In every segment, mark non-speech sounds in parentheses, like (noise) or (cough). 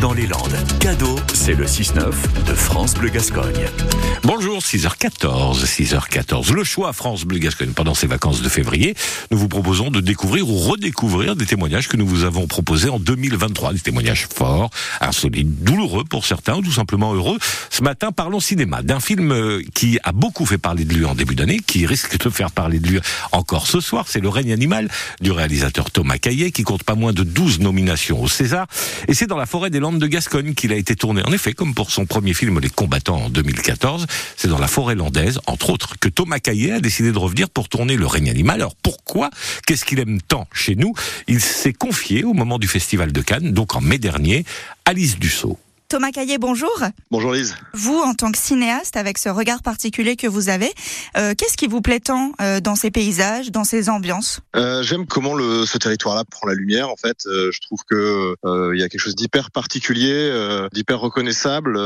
Dans les Landes. Cadeau, c'est le 6-9 de France Bleu Gascogne. Bonjour, 6h14, 6h14. Le choix France Bleu Gascogne pendant ces vacances de février. Nous vous proposons de découvrir ou redécouvrir des témoignages que nous vous avons proposés en 2023. Des témoignages forts, insolites, douloureux pour certains, ou tout simplement heureux. Ce matin, parlons cinéma d'un film euh, qui a beaucoup fait parler de lui en début d'année, qui risque de faire parler de lui encore ce soir. C'est Le règne animal du réalisateur Thomas Caillet, qui compte pas moins de 12 nominations au César. Et c'est dans la forêt des Landes de Gascogne qu'il a été tourné. En effet, comme pour son premier film Les Combattants en 2014, c'est dans la forêt landaise, entre autres, que Thomas Caillet a décidé de revenir pour tourner Le règne animal. Alors pourquoi? Qu'est-ce qu'il aime tant chez nous? Il s'est confié au moment du Festival de Cannes, donc en mai dernier, Alice Dussault. Thomas Caillet, bonjour. Bonjour Lise. Vous, en tant que cinéaste, avec ce regard particulier que vous avez, euh, qu'est-ce qui vous plaît tant euh, dans ces paysages, dans ces ambiances? Euh, J'aime comment le, ce territoire-là prend la lumière. En fait, je trouve que il y a quelque chose d'hyper particulier, d'hyper reconnaissable.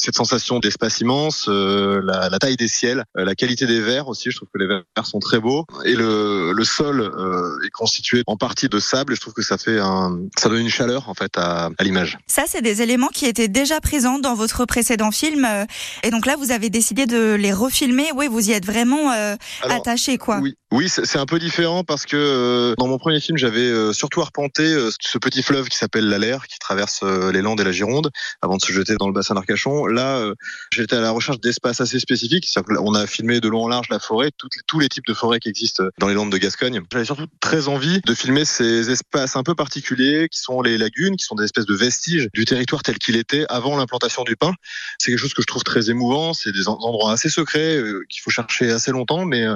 cette sensation d'espace immense, la, la, taille des ciels, la qualité des verres aussi. Je trouve que les verres sont très beaux et le, le sol est constitué en partie de sable. Et je trouve que ça fait un, ça donne une chaleur en fait à, à l'image. Ça, c'est des éléments qui étaient déjà présents dans votre précédent film. Euh, et donc là, vous avez décidé de les refilmer. Oui, vous y êtes vraiment euh, Alors, attaché, quoi. Oui, oui, c'est un peu différent parce que euh, dans mon premier film, j'avais euh, surtout arpenté euh, ce petit fleuve qui s'appelle l'Aller, qui traverse les Landes et la Gironde, avant de se jeter dans le bassin d'Arcachon. Là, j'étais à la recherche d'espaces assez spécifiques. On a filmé de long en large la forêt, tous les types de forêts qui existent dans les Landes de Gascogne. J'avais surtout très envie de filmer ces espaces un peu particuliers, qui sont les lagunes, qui sont des espèces de vestiges du territoire tel qu'il était avant l'implantation du pain. C'est quelque chose que je trouve très émouvant. C'est des endroits assez secrets qu'il faut chercher assez longtemps, mais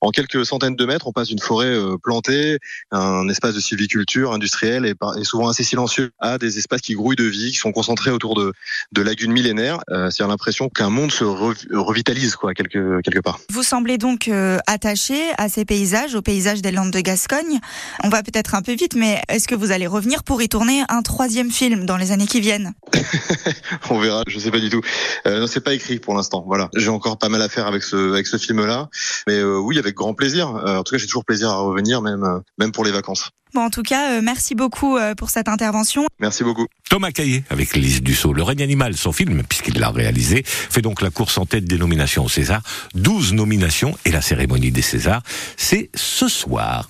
en quelques centaines de mètres, on passe d'une forêt euh, plantée, un espace de sylviculture industrielle et, et, souvent assez silencieux, à des espaces qui grouillent de vie, qui sont concentrés autour de, de lagunes millénaires. Euh, C'est l'impression qu'un monde se revitalise quoi quelque quelque part. Vous semblez donc euh, attaché à ces paysages, aux paysages des Landes de Gascogne. On va peut-être un peu vite, mais est-ce que vous allez revenir pour y tourner un troisième film dans les années qui viennent? (laughs) On verra, je sais pas du tout. Euh, non, c'est pas écrit pour l'instant. Voilà, j'ai encore pas mal à faire avec ce avec ce film-là, mais euh, oui, avec grand plaisir. Euh, en tout cas, j'ai toujours plaisir à revenir, même euh, même pour les vacances. Bon, en tout cas, euh, merci beaucoup euh, pour cette intervention. Merci beaucoup. Thomas Caillet, avec Lise Dussault. Le règne animal, son film, puisqu'il l'a réalisé, fait donc la course en tête des nominations au César. 12 nominations et la cérémonie des Césars, c'est ce soir.